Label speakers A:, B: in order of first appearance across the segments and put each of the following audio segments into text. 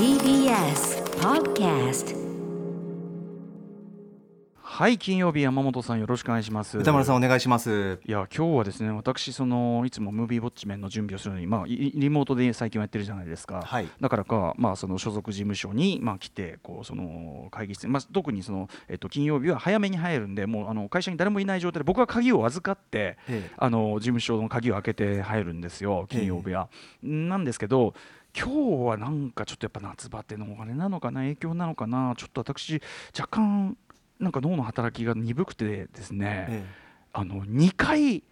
A: TBS Podcast
B: はい金曜日山本さんよろしくお願いします。
C: 歌丸さんお願いします。
B: いや今日はですね私そのいつもムービーウォッチメンの準備をするのにまあいリモートで最近はやってるじゃないですか、
C: はい。
B: だからかまあその所属事務所にまあ来てこうその会議室まあ特にそのえっと金曜日は早めに入るんでもうあの会社に誰もいない状態で僕は鍵を預かって
C: ええ。
B: あの事務所の鍵を開けて入るんですよ金曜日は、なんですけど今日はなんかちょっとやっぱ夏バテのお金なのかな影響なのかなちょっと私若干なんか脳の働きが鈍くてですね、
C: え
B: あの2回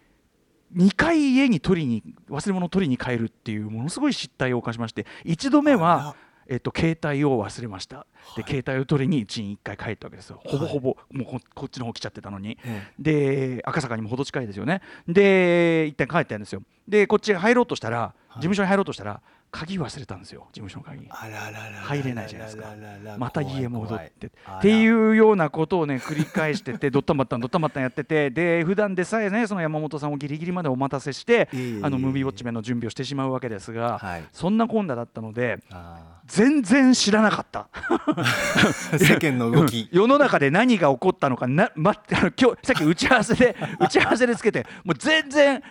B: 2回家に取りに忘れ物を取りに帰るっていうものすごい失態を犯しまして1度目
C: あ
B: は、えっと、携帯を忘れました、で携帯を取りに家に1回帰ったわけですよ。ほぼほぼ、もうここっちの方来ちゃってたのに、
C: え
B: で赤坂にも程近いですよね。で一旦帰ったんですよ。でこっち入ろうとしたら、事務所に入ろうとしたら鍵忘れたんですよ事務所の鍵。入れないじゃないですか。また家戻ってって。いうようなことをね繰り返しててどったまったんどったまったんやっててで普段でさえねその山本さんをギリギリまでお待たせしてあのムービーウォッチメンの準備をしてしまうわけですが、
C: はい。
B: そんなこんなだったので
C: あ
B: 全然知らなかった。
C: ー 世間の動き。
B: 世の中で何が起こったのかな、ま、あの今日さっき打ち合わせで 打ち合わせでつけてもう全然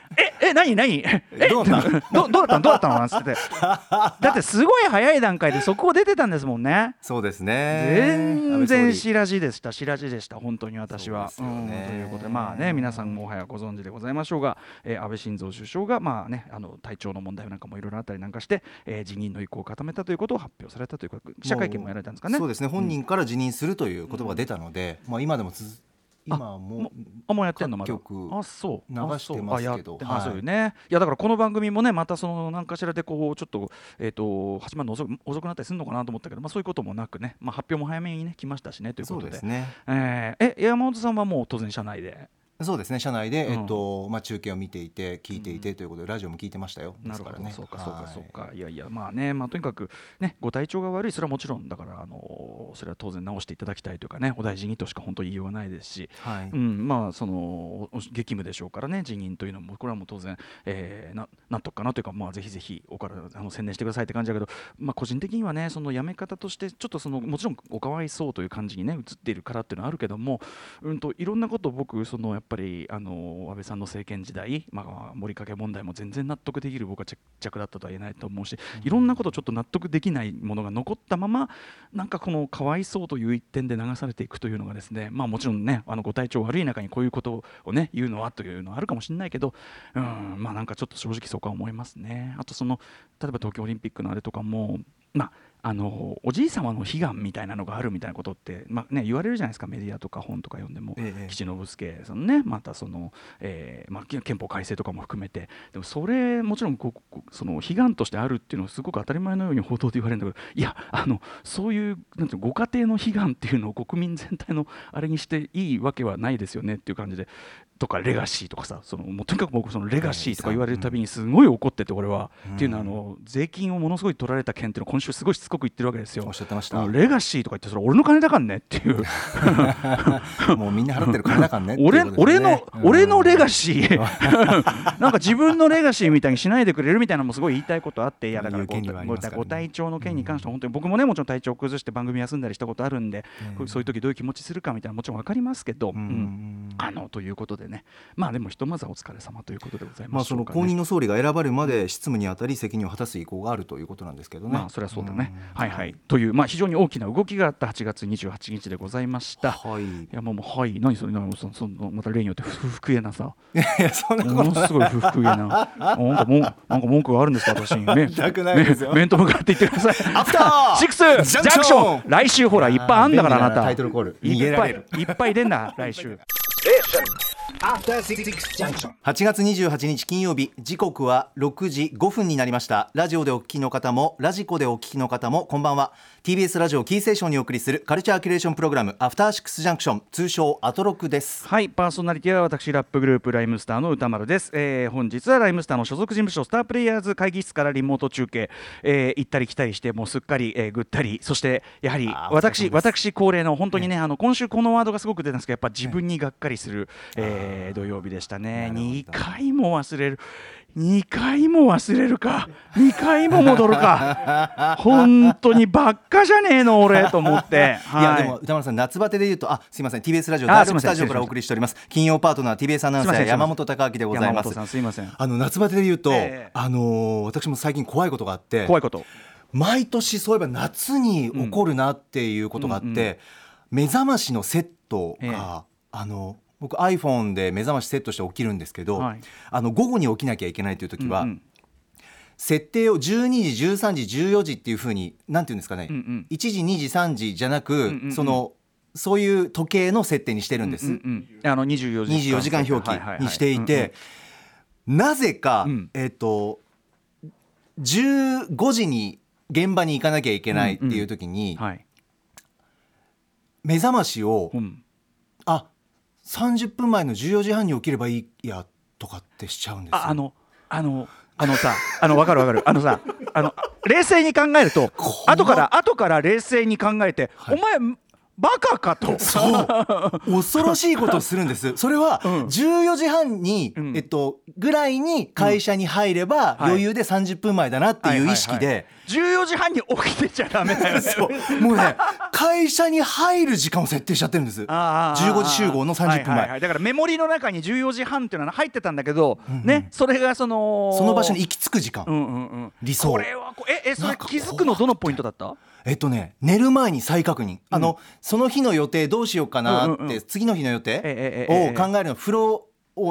B: ええ何何？え
C: どうだった？
B: どどうだったの？どうだったの？なんつってて。だってすごい早い段階で速報出てたんですもんね。
C: そうですね。
B: 全然
C: 安倍総
B: 白地でした白地でした本当に私は。
C: そう
B: んということでまあね皆さんもはやご存知でございましょうが、えー安倍晋三首相がまあねあの体調の問題なんかもいろいろあったりなんかして、えー辞任の意向を固めたということを発表されたということ記者会見もやられたんですかね。
C: そうですね。本人から辞任するという言葉が出たので、まあ今でもつづ今も
B: もあもうやってんのまだ。あそう。
C: 流してますけど。はい。
B: ね、い、やだからこの番組もねまたその何かしらでこうちょっとえっ、と始まるの遅く遅くなったりするのかなと思ったけどまあそういうこともなくね。まあ発表も早めにね来ましたしねという
C: そ
B: ことで。
C: うですね。
B: えーえ山本さんはもう当然社内で
C: そうですね社内で、
B: うん。
C: えっとまあ、中継を見ていて聞いていてということで、ラジオも聞いてましたよで
B: なるほど、
C: すからね。
B: そうかそうか
C: はい。
B: そうか。いやいやまあねまあとにかくねご体調が悪いそれはもちろんだからあのそれは当然直していただきたいというかねお大事にとしか本当に言いようがないですし
C: はい。
B: うん、まあそのお激務でしょうからね辞任というのもこれはもう当然、えー、な納得かなというか、まあ、ぜひぜひおからあの宣伝してくださいって感じだけど、まあ、個人的にはねその辞め方としてちょっとそのもちろんおかわいそうという感じにね映っているからっていうのはあるけども、うん、といろんなことを僕そのやっぱりあの安倍さんの政権時代、まあ、森掛問題も全然納得できる僕は着着だったとは言えないと思うしいろんなことちょっと納得できないものが残ったままなんかこのかわいそうという一点で流されていくというのがですねまあもちろんねあのご体調悪い中にこういうことをね言うのはというのはあるかもしれないけどうんまあなんかちょっと正直そうか思いますね。あとその例えば東京オリンピックのあれとかもまああのおじい様の悲願みたいなのがあるみたいなことって、まあね、言われるじゃないですか。メディアとか本とか読んでも、
C: ええ。
B: 岸信介そのねまたその、えーまあ、憲憲法改正とかも含めて。でもそれもちろんこその悲願としてあるっていうのはすごく当たり前のように報道で言われるんだけどいやあのそういうなんていうのご家庭の悲願っていうのを国民全体のあれにしていいわけはないですよねっていう感じでとかレガシーとかさそのもうとにかく僕そのレガシーとか言われるたびにすごい怒ってて俺は、
C: うん。
B: っていうのはあの税金をものすごい取られた件っていうのを今週すごいしつこく言ってるわけですよ。
C: おっ。しゃってました。
B: あのレガシーとか言ってそれ俺の金だからねっていう。
C: もうみんな払ってる金だからね
B: 俺
C: っていうことです
B: 俺の
C: ね
B: 俺のレガ
C: うん
B: シー。なんか自分のレガシーみたいにしないでくれるみたいなのもすごい言いたいことあっていやだから
C: 言う権利はありますからね。
B: ご体調の件に関しては本当に僕もねもちろん体調を崩して番組休んだりしたことあるんで、
C: ええ
B: そういう時どういう気持ちするかみたいなのもちろん分かりますけど、
C: うん。
B: うん。あのということでね。まあでもひとまずはお疲れ様ということでござい
C: まあ、
B: ましょか、ね
C: そうの後任の総理が選ばれるまで執務にあたり責任を果たす意向があるということなんですけどね。
B: まあそれはそうだね、
C: うん。
B: はいはい。というまあ非常に大きな動きがあった8月28日でございました。
C: はい。
B: いやもうはい。何それ？何そそのまた例によって不服げなさ。
C: いやそんな
B: ものすごい不服げな。なんかもんなんか文句があるんですか？私に。面
C: 全くないですよ。
B: 面と向かって言ってください。
C: アフター
B: シックスジャンクシ
C: ョン。
B: 来週ほらいっぱいあんだからあなた。
C: タイトルコール。
B: いっぱい
C: 逃げられる。
B: いっぱい出んだ来週。
D: Junction.
C: 8月28日金曜日時刻は6時5分になりました。ラジオでお聞きの方もラジコでお聞きの方もこんばんは。TBS ラジオキーステーションにお送りするカルチャーキュレーションプログラムアフターシックスジャンクション通称アトロクです。
B: はいパーソナリティは私ラップグループライムスターの歌丸です、えー本日はライムスターの所属事務所スタープレイヤーズ会議室からリモート中継、えー行ったり来たりしてもうすっかり、えーぐったり。そしてやはり私私恒例の本当にね、あの今週このワードがすごく出たんですけどやっぱ自分にがっかりする、えー土曜日でしたね。
C: なるほど。
B: 2回も忘れる。2回も忘れるか。2回も戻るか。本当にばっかじゃねえの俺と思って、
C: いや
B: はい。
C: でも歌丸さん夏バテで言うとあすいません。TBS ラジオ
B: あ
C: ダーク
B: すいません
C: スタジオからお送りしております。金曜パートナー TBS アナウンサー山本貴明でございます。
B: 山本さんすいません。
C: あの夏バテで言うと、
B: ええ。
C: あのー私も最近怖いことがあって
B: 怖いこと？
C: 毎年そういえば夏に起こるなっていうことがあって、
B: うんうん。
C: 目覚ましのセットが、
B: ええ。
C: あの僕 iPhone で目覚ましセットして起きるんですけど、
B: はい。
C: あの午後に起きなきゃいけないという時は、
B: うんうん。
C: 設定を12時13時14時っていうふうになんていうんですかね、
B: うんうん。
C: 1時2時3時じゃなく、
B: んうんうん。
C: そのそういう時計の設定にしてるんです、
B: うんうんあの24時
C: 24時間表記にしていて、なぜか、
B: うん。
C: えっ、と15時に現場に行かなきゃいけないっていう時に、
B: はい。
C: 目覚ましを、
B: うん。
C: あ30分前の14時半に起きればいいやとかってしちゃうんですよ。
B: ああのあのあのさあの分かる分かる。あのさあの冷静に考えると後から後から冷静に考えて、お前バカかと。
C: そう。恐ろしいことをするんです。それは
B: うん。
C: 14時半に、
B: うん。
C: えっと、ぐらいに会社に入れば
B: はい。
C: 余裕で30分前だなっていう意識で、
B: 14時半に起きてちゃダメだよね
C: もうね会社に入る時間を設定しちゃってるんです。
B: あー
C: 15時集合の30分前、
B: はいはいはい。だからメモリの中に14時半っていうのは入ってたんだけど、ねそれがその
C: その場所に行き着く時間、
B: うんうんうん。
C: 理想。
B: これはこええそれ気づくのどのポイントだった？
C: えっとね寝る前に再確認、あのその日の予定どうしようかなって、
B: うんうんうん。
C: 次の日の予定を考えるの風呂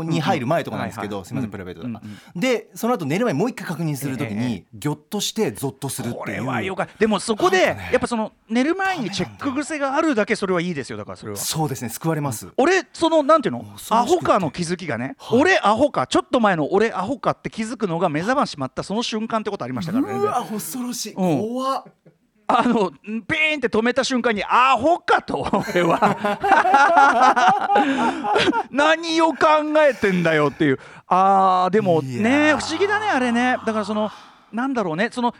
C: に入る前とかなんですけど、
B: うんうん。
C: すみません
B: うん
C: プライベートだから、
B: うん。
C: でその後寝る前にもう一回確認するとき
B: え
C: に、ぎょっとしてゾッとするっていう。
B: これはよかでもそこで、
C: ね。
B: やっぱその寝る前にチェック癖があるだけそれはいいですよだからそれは。
C: そうですね救われます、
B: 俺そのなんていうの？アホかの気づきがね、
C: はい。
B: 俺アホかちょっと前の俺アホかって気づくのが目覚ましまったその瞬間ってことありましたからね。
C: うわ恐ろしい、
B: うん。
C: 怖っ
B: あのピーンって止めた瞬間にアホかと俺は。何を考えてんだよっていう。あーでもね
C: ー。
B: 不思議だねあれね。だからそのなんだろうね。その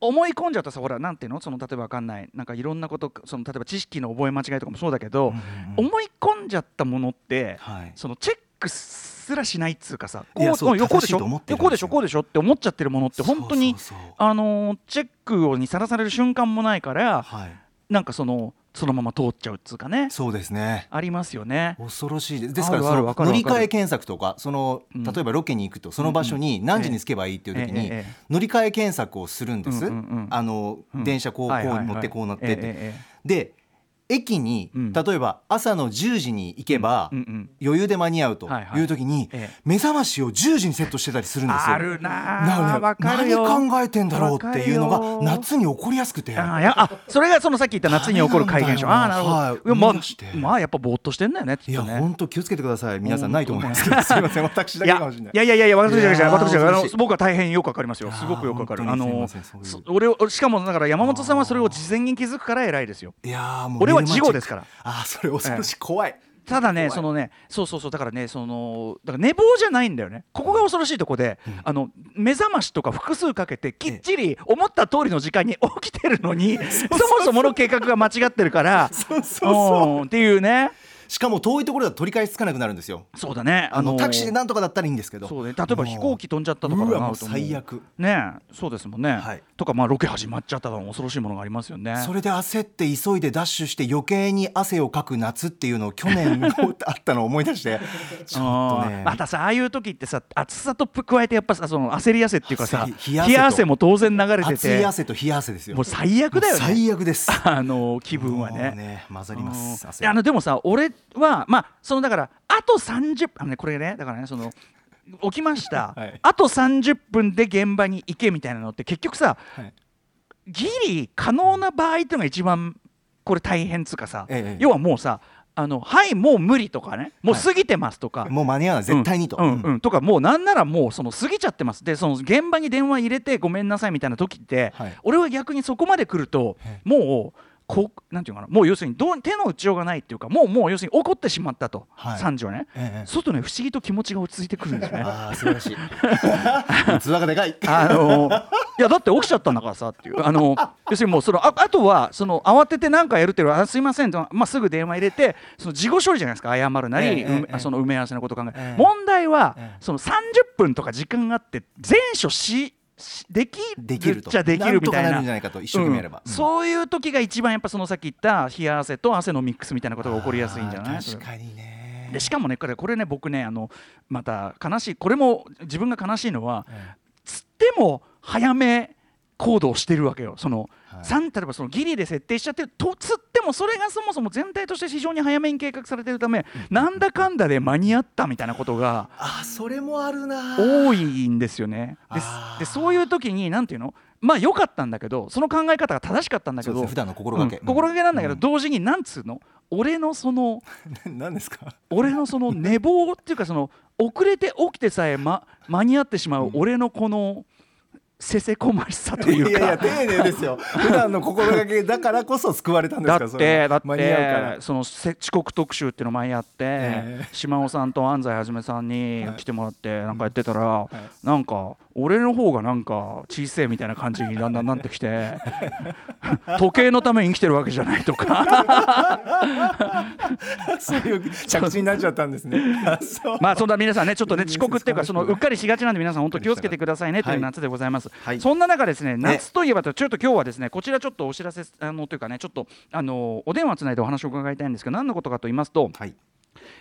B: 思い込んじゃったさほらなんていうの？その例えばわかんない。なんかいろんなことその例えば知識の覚え間違いとかもそうだけど、思い込んじゃったものって、
C: はい。
B: そのチェックすらしないっつうかさ
C: いやそう
B: うん横でしょ？横でしょ？こうでしょ？って思っちゃってるものって本当にあのーチェックをにさらされる瞬間もないから
C: はい。
B: なんかそのそのまま通っちゃうっつうかね。
C: そうですね。
B: ありますよね。
C: 恐ろしい。ですですからその乗り換え検索とかその
B: うん。
C: 例えばロケに行くとその場所に何時に着けばいいっていう時に乗り換え検索をするんです、
B: うんうんうん
C: あの
B: うん。
C: 電車こう,、こう乗ってこう乗ってって、で駅に、
B: うん。
C: 例えば朝の10時に行けば、
B: うんうん
C: 余裕で間に合うと
B: はい
C: う時に、
B: ええ。
C: 目覚ましを10時にセットしてたりするんですよ。
B: あるな
C: だからね
B: あわかるよ。
C: 何考えてんだろうっていうのが夏に起こりやすくて。
B: あやあそれがそのさっき言った夏に起こる怪現象あなるほど、
C: はい。
B: まあ、まあやっぱぼーっとしてんだよねき
C: いや本当気をつけてください。皆さ
B: うんん
C: ないと思いますけどすいません。私だ
B: いや
C: けかもしれない。
B: いやいやいやいや私じゃない。私じゃない。あの僕は大変よくわかりますよすごくよくわかる。あの俺をしかもだから山本さんはそれを事前に気づくから偉いですよ。
C: いやーもう
B: 俺は事後ですから。
C: あーそれ恐ろしい。怖い。
B: ただねそのねそうそうそうだからねそのだから寝坊じゃないんだよね。ここが恐ろしいとこで、あの目覚ましとか複数かけてきっちり思った通りの時間に起きてるのに そもそもの計画が間違ってるから
C: そうそうそう。
B: うんっていうね
C: しかも遠いところだと取り返しつかなくなるんですよ。
B: そうだね。
C: あの
B: ー
C: タクシーでなんとかだったらいいんですけど。
B: そうね。例えば飛行機飛んじゃったとか
C: う。わもう
B: な
C: 最悪。
B: ねえ。そうですもんね、
C: はい。
B: とかまあロケ始まっちゃったの恐ろしいものがありますよね。
C: それで焦って急いでダッシュして余計に汗をかく夏っていうのを去年 あったのを思い出して。ちょっとね。
B: またさああいう時ってさ暑さと加えてやっぱさその焦り汗っていうかさ
C: 冷や汗
B: も当然流れてて。
C: 汗と冷や汗ですよ。
B: もう最悪だよね。
C: 最悪です。
B: あの気分はね。
C: ね混ざります。
B: あのでもさ俺はまあそのだからあと30あのねこれねだからねその起きました、
C: はい。
B: あと30分で現場に行けみたいなのって結局さ
C: はい。
B: ギリ可能な場合っていうのが一番これ大変っつうかさ、
C: ええ
B: 要はもうさあのはいもう無理とかねもう過ぎてますとか、
C: もう間に合わない絶対にと、
B: うんうんうん。とかもうなんならもうその過ぎちゃってます。でその現場に電話入れてごめんなさいみたいな時って、
C: はい。
B: 俺は逆にそこまで来ると
C: え
B: もうこうなんていうのかな。もう要するにどう手の打ちようがないっていうかもうもう要するに怒ってしまったと、
C: はい。
B: 三女はね、
C: ええ
B: 外ね不思議と気持ちが落ち着いてくるんですね。
C: ああ素晴らしい。器がでかい
B: あのいやだって起きちゃったんだからさっていう。あの要するにもうそのああとはその慌てて何かやるっていうのはあすいませんと、まあ、すぐ電話入れてその事後処理じゃないですか謝るなり、
C: え
B: その埋め合わせのことを考え、
C: ええ。
B: 問題は、
C: ええ。
B: その30分とか時間があって全処ししでき
C: できると。
B: じゃできるみたいな。
C: なるんじゃないかと一生懸命やれば、
B: うん。そういう時が一番やっぱそのさっき言った冷や汗と汗のミックスみたいなことが起こりやすいんじゃない？
C: 確かにね。
B: でしかもねこれこれね僕ねあのまた悲しいこれも自分が悲しいのは
C: え。
B: つっても早め行動してるわけよ。その、
C: はい。
B: 例えばそのギリで設定しちゃってるとつってもそれがそもそも全体として非常に早めに計画されてるため、なんだかんだで間に合ったみたいなことが
C: あそれもあるな
B: 多いんですよね。でそういう時になんていうの？まあ良かったんだけどその考え方が正しかったんだけど
C: ね普段の心がけ、
B: うん心がけなんだけど、
C: うん。
B: 同時になんつうの？俺のその
C: 何ですか？
B: 俺のその寝坊っていうかその遅れて起きてさえ、ま、間に合ってしまう俺のこのせせこましさというか。
C: いやいや丁寧ですよ。普段の心がけだからこそ救われたんです
B: だ
C: か
B: ってだってそのせ遅刻特集っていうの前やって、
C: ええ。
B: 島尾さんと安西はじめさんに
C: はい
B: 来てもらってなんかやってたら、なんか俺の方がなんか小せえみたいな感じにだんだんなってきて 時計のために生きてるわけじゃないとか。
C: そういう着地になっちゃったんですね。
B: まあそんな皆さんねちょっとね遅刻っていうかそのうっかりしがちなんで皆さん本当気をつけてくださいねという
C: はい。
B: 夏でございます、
C: はい。
B: そんな中ですね夏といえばとちょっと今日はですね。こちらちょっとお知らせあのというかねちょっとあのお電話つないでお話を伺いたいんですけど何のことかと言いますと、
C: はい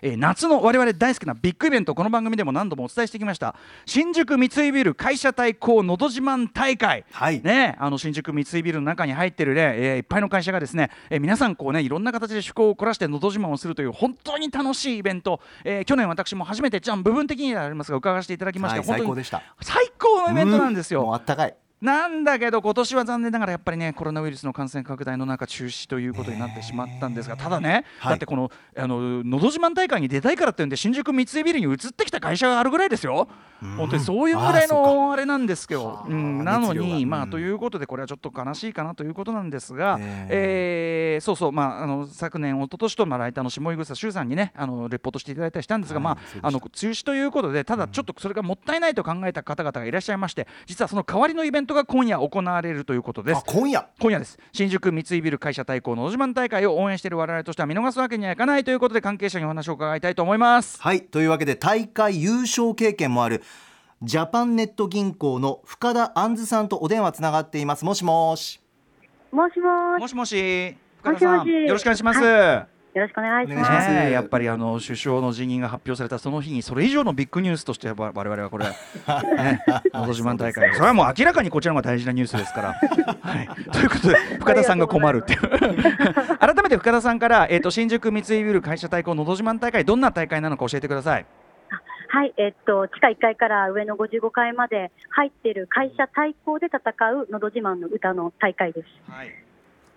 B: えー夏の我々大好きなビッグイベントこの番組でも何度もお伝えしてきました。新宿三井ビル会社対抗のど自慢大会、
C: はい。
B: ね、あの新宿三井ビルの中に入ってるね、えーいっぱいの会社がですね、えー皆さんこうねいろんな形で趣向を凝らしてのど自慢をするという本当に楽しいイベント、えー去年私も初めてじゃあ部分的にはありますが伺わせていただきまして、
C: はい
B: 本当に
C: 最高でした。
B: 最高のイベントなんですよ。
C: もうあったかい
B: なんだけど今年は残念ながらやっぱりねコロナウイルスの感染拡大の中中止ということになってしまったんですがただね、
C: はい。
B: だってこの「あののど自慢大会」に出たいからっていうんで新宿三井ビルに移ってきた会社があるぐらいですよ。本当にそういうぐらいのあれなんですけど
C: は、あ
B: うん、なのにまあということでこれはちょっと悲しいかなということなんですが、
C: え
B: え。ーそうそうまああの昨年一昨年とまあライターの下井草修さんにねあのレポートしていただいたりしたんですが、
C: はい
B: まああの中止ということでただちょっとそれがもったいないと考えた方々がいらっしゃいまして実はその代わりのイベントが今夜行われるということです。
C: あ。今夜？
B: 今夜です。新宿三井ビル会社対抗のど自慢大会を応援している我々としては見逃すわけにはいかないということで関係者にお話を伺いたいと思います。
C: はいというわけで大会優勝経験もあるジャパンネット銀行の深田杏珠さんとお電話つながっています。もしもし。
A: もしもーし。
B: もしもし。深田さん
A: もしもし。
B: よろしくお願いします。
A: よろしくお願いします。
B: やっぱりあの首相の辞任が発表されたその日にそれ以上のビッグニュースとしてわ我々はこれ、ね、のど自慢大会それはもう明らかにこちらの方が大事なニュースですから。はい、ということで深田さんが困るっていう 改めて深田さんから、えー、と新宿三井ビル会社対抗のど自慢大会どんな大会なのか教えてください。
A: はい、えっと、地下1階から上の55階まで入ってる会社対抗で戦うのど自慢の歌の大会です。
B: はい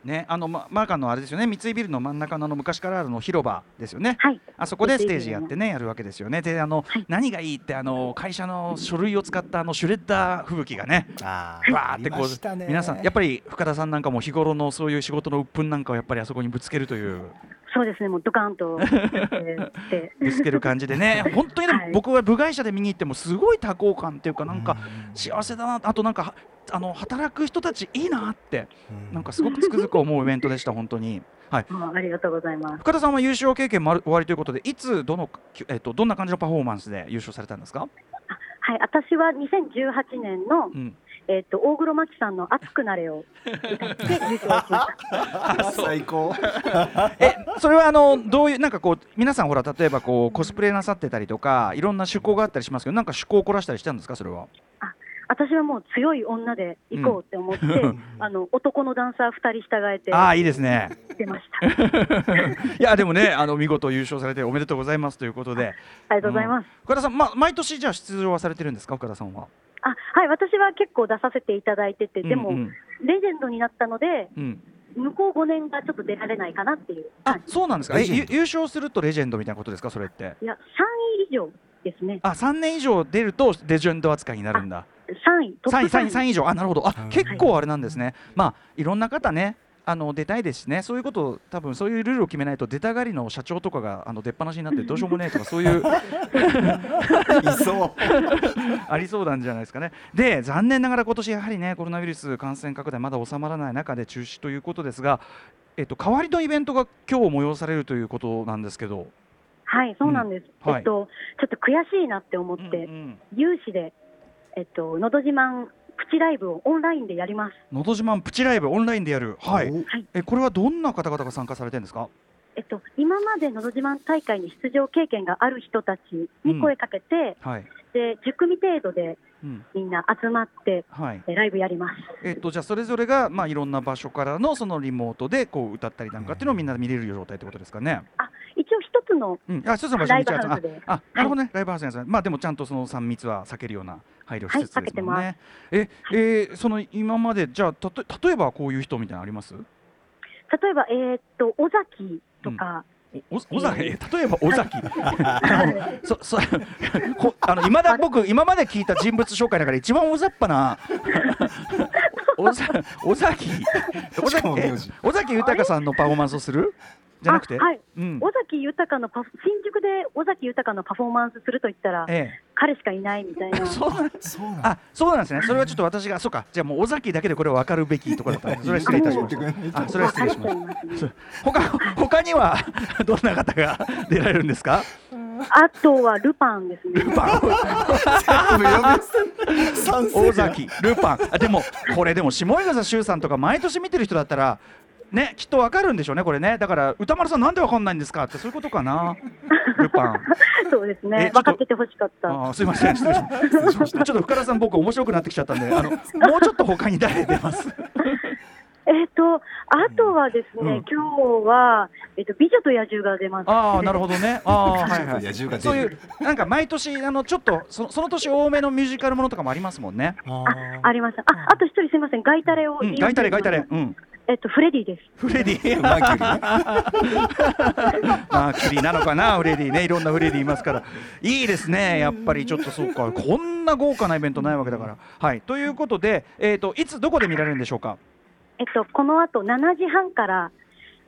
B: ね、あのまマーカーのあれですよね三井ビルの真ん中のあの昔からあるの広場ですよね。
A: はい。
B: あそこでステージやってねやるわけですよね。であの、
A: はい。
B: 何がいいってあの会社の書類を使ったあのシュレッダー吹雪がね
C: あ
B: わーってこう皆さんやっぱり深田さんなんかも日頃のそういう仕事の鬱憤なんかをやっぱりあそこにぶつけるという。
A: そうですね、もうドカンと
B: ぶつける感じでね。本当に僕は部外者で見に行ってもすごい多幸感っていうかなんか幸せだな。あとなんかはあの働く人たちいいなってなんかすごくつくづく思うイベントでした 本当に。はい
A: ありがとうございます。
B: 深田さんは優勝経験もある終わりということでいつどの、えっと、どんな感じのパフォーマンスで優勝されたんですか、
A: はい、私は2018年の、
B: うん、
A: えっと、大黒摩季さんの熱くなれを歌って優勝しました。
C: 最高
B: えそれはあのどういうなんかこう皆さんほら例えばこうコスプレなさってたりとかいろんな趣向があったりしますけどなんか趣向を凝らしたりしたんですかそれは？
A: 私はもう強い女で行こうって思って、あの男のダンサー2人従えて
B: ああいいですね。
A: 出ました。
B: いやでもねあの見事優勝されておめでとうございますということで。
A: ありがとうございます。
B: 深田さん、まあ、毎年じゃあ出場はされてるんですか深田さんは？
A: あはい、私は結構出させていただいてて、でも、
B: うんうん。
A: レジェンドになったので、
B: うん。
A: 向こう5年がちょっと出られないかなっていう
B: あ。そうなんですか。優勝するとレジェンドみたいなことですかそれって？
A: いや、3位以上ですね。
B: あ3年以上出るとレジェンド扱いになるんだ
A: 3位、トッ
B: 3位
A: プ
B: 3位。3位以上。あなるほど。あ
C: うん。
B: 結構あれなんですね、まあいろんな方ねあの出たいですしね。そういうことを多分そういうルールを決めないと出たがりの社長とかがあの出っ放しになってどうしようもねえとか そういう
C: いそう。
B: ありそうなんじゃないですかね。で残念ながら今年やはりねコロナウイルス感染拡大まだ収まらない中で中止ということですが、えっと、代わりのイベントが今日催されるということなんですけど。
A: はい、そうなんです。
B: うん。はい。
A: えっと、ちょっと悔しいなって思って、
B: うんうん。
A: 有志で、えっと、のど自慢プチライブをオンラインでやります。
B: のど自慢プチライブオンラインでやる、はい、
C: お
B: えこれはどんな方々が参加されてるんですか？
A: えっと、今までのど自慢大会に出場経験がある人たちに声かけて、
B: はい、
A: で10組程度で
B: うん。
A: みんな集まって
B: はい。
A: えライブやります。
B: えっと、じゃあそれぞれが、まあ、いろんな場所からのそのリモートでこう歌ったりなんかっていうのをみんなで見れる状態ってことですかね？
A: あつの
B: うん、あ一つの場所に
A: ライブハウスで。
B: ああなるほどね、ライブハウスですね。まあでもちゃんとその3密は避けるような配慮しつつ
A: はい
B: ですもんね。ええーその今までじゃあたと例えばこういう人みたいなのあります？
A: 例えば、えーっと尾崎とか、
B: おお尾崎、え例えば尾崎。あのそそこあの今だ僕今まで聞いた人物紹介の中で一番大雑把な 尾崎。尾崎尾崎豊さんのパフォーマンスをする？じゃなくて、
A: あはい、
B: うん。
A: 尾崎豊のパフ新宿で尾崎豊のパフォーマンスすると言ったら、
B: え
A: 彼しかいないみたいな。
B: え、。そう。なん
C: そうなんだ
B: あそうなんですね。それはちょっと私がそうか。じゃあもう尾崎だけでこれは分かるべきところだったそれは失礼いたしましたあそれは失礼しました他他には どんな方が出られるんですか？
A: あとはルパンですね。
B: 大 崎ルパン。あでもこれでも下井笠修さんとか毎年見てる人だったらねきっとわかるんでしょうねこれね。だから歌丸さんなんでわかんないんですかってそういうことかな。ルパン。
A: そうです
B: え
A: ね。分かっててほしかった。
B: あーすいません失礼しました。ちょっと深田さん僕面白くなってきちゃったんであのもうちょっと他に誰出ます？
A: えっ、と、あとはですね、
B: うん。
A: 今日は、えっ、と、美女と野獣が出ます。
B: ああなるほどね。ああはいはい。
C: 野獣が出る。
B: そういうなんか毎年あのちょっとそその年多めのミュージカルものとかもありますもんね。
A: あ、あります。あ、あと一人すみません、ガイタレを
B: うんガイタレガイタレ。うん
A: えっと、フレディです。
B: フレディ？
C: マーキュリーね
B: まあ、キリなのかな、フレディね、いろんなフレディいますから、いいですね、やっぱりちょっとそうか、こんな豪華なイベントないわけだから。はい、ということで、えー、といつどこで見られるんでしょうか？
A: えっと、この後7時半から、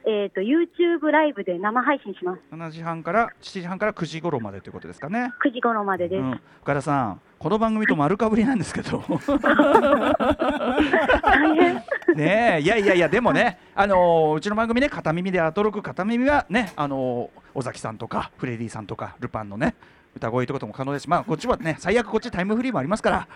A: えっと、YouTube ライブで生配信します。
B: 7時半から7時半から9時頃までということですかね。
A: 9時頃までです。
B: うん、深田さん、この番組と丸かぶりなんですけど。ねえいやいやいやでもね、あのーうちの番組ね片耳でアトロク片耳はねあのー尾崎さんとかフレディさんとかルパンのね歌声ということも可能ですしまあこっちはね最悪こっちタイムフリーもありますから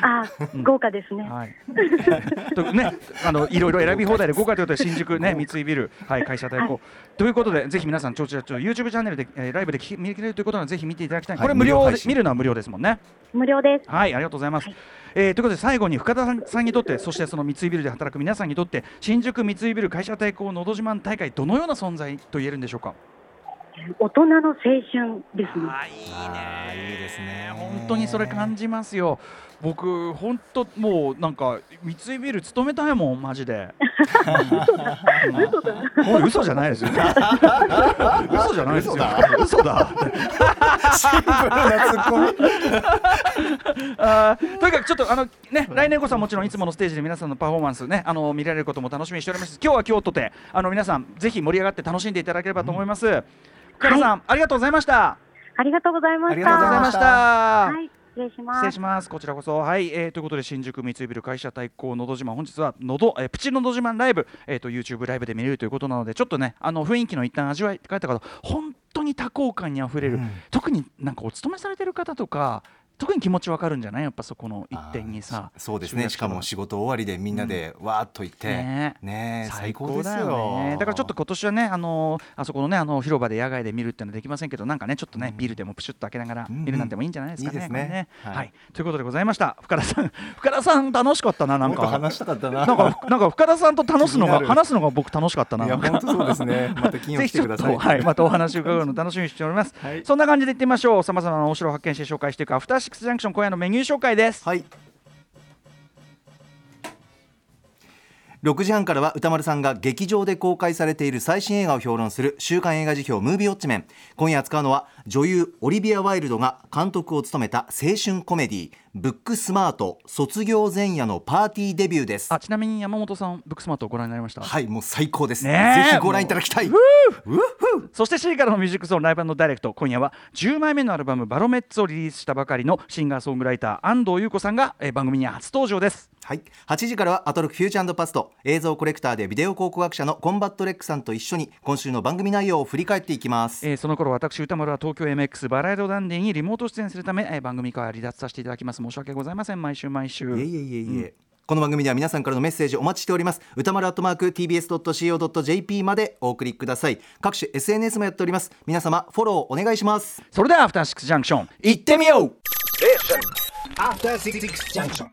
A: あ、豪華ですね。
B: はい。とね、あのいろいろ選び放題で豪華ということで新宿ね三井ビルはい会社代行、ということでぜひ皆さんちょちょちょ YouTube チャンネルで、えーライブで聞き見れるということなのでぜひ見ていただきたい。
C: はい
B: これ無料で見るのは無料ですもんね。
A: 無料です。
B: はいありがとうございます。
A: はい
B: えーということで最後に深田さんさんにとってそしてその三井ビルで働く皆さんにとって新宿三井ビル会社対抗のど自慢大会どのような存在と言えるんでしょうか？
A: 大人の青春ですね。
B: あいい
C: あーいいですね
B: 本当にそれ感じますよ。僕本当もうなんか三井ビル勤めたいもんマジで。
A: 嘘だ。
B: これ嘘じゃないですよ。嘘じゃないですよ。嘘だ。
C: シンプルなツッコミ
B: あーとにかくちょっとあのね来年こそはもちろんいつものステージで皆さんのパフォーマンスねあの見られることも楽しみにしております。今日は今日とてあの皆さんぜひ盛り上がって楽しんでいただければと思います。深田さん、ありがとうございました。
A: ありがとうございました。
C: ありがとうございました
A: はい、失礼します。
B: 失礼します。こちらこそ。はい、えー、ということで、新宿三井ビル会社対抗のど自慢、本日はのど、えープチのど自慢ライブ、えー、と YouTube ライブで見れるということなので、ちょっとね、あの雰囲気の一旦味わい帰った方、本当に多幸感にあふれる、
C: うん
B: 特になんかお勤めされてる方とか、特に気持ちわかるんじゃない？やっぱそこの一点にさ
C: そうですね。しかも仕事終わりでみんなでわーっと行って、
B: ね
C: ねえ最高
B: だ
C: よ
B: ね。だからちょっと今年はねあのーあそこのねあの広場で野外で見るっていうのはできませんけどなんかねちょっとね、
C: うん。
B: ビールでもプシュッと開けながら
C: うんうん。
B: 見るなんてもいいんじゃないですかね。
C: いいですね。
B: これ
C: はい。
B: はい、ということでございました。深田さん 深田さん楽しかったななんか。
C: 話したかったな。
B: なんかなんか深田さんと楽すのが話すのが僕楽しかったな。い
C: や本当そうですね。また金曜来てください。
B: はい、またお話を伺うの楽しみにしております。
C: はい。
B: そんな感じでいってみましょう。さまざまな面白を発見して紹介していくアフターシックスジャンクション今夜のメニュー紹介です。
C: はい6時半からは歌丸さんが劇場で公開されている最新映画を評論する週刊映画辞表ムービーウォッチメン今夜扱うのは女優オリビア・ワイルドが監督を務めた青春コメディブックスマート卒業前夜のパーティーデビューです。
B: あちなみに山本さんブックスマートをご覧になりました？
C: はいもう最高です、
B: ねえ。
C: ぜひご覧いただきたい。
B: そして C からのミュージックゾーンライブダイレクト今夜は10枚目のアルバム「バロメッツ」をリリースしたばかりのシンガーソングライター安藤裕子さんが、えー番組に初登場です。
C: はい、8時からはアトロクフューチャーパスト映像コレクターでビデオ考古学者のコンバット REC さんと一緒に今週の番組内容を振り返っていきます。
B: えーその頃私宇多丸は東京 MX バラいろダンディにリモート出演するため、えー番組から離脱させていただきます。申し訳ございません。毎週毎週。
C: いえいえいえいえ、この番組では皆さんからのメッセージお待ちしております。宇多丸アットマーク TBS.CO.JP までお送りください。各種 SNS もやっております。皆様フォローお願いします。
B: それではアフターシックスジャンクション。行ってみよう。
D: After Six Junction.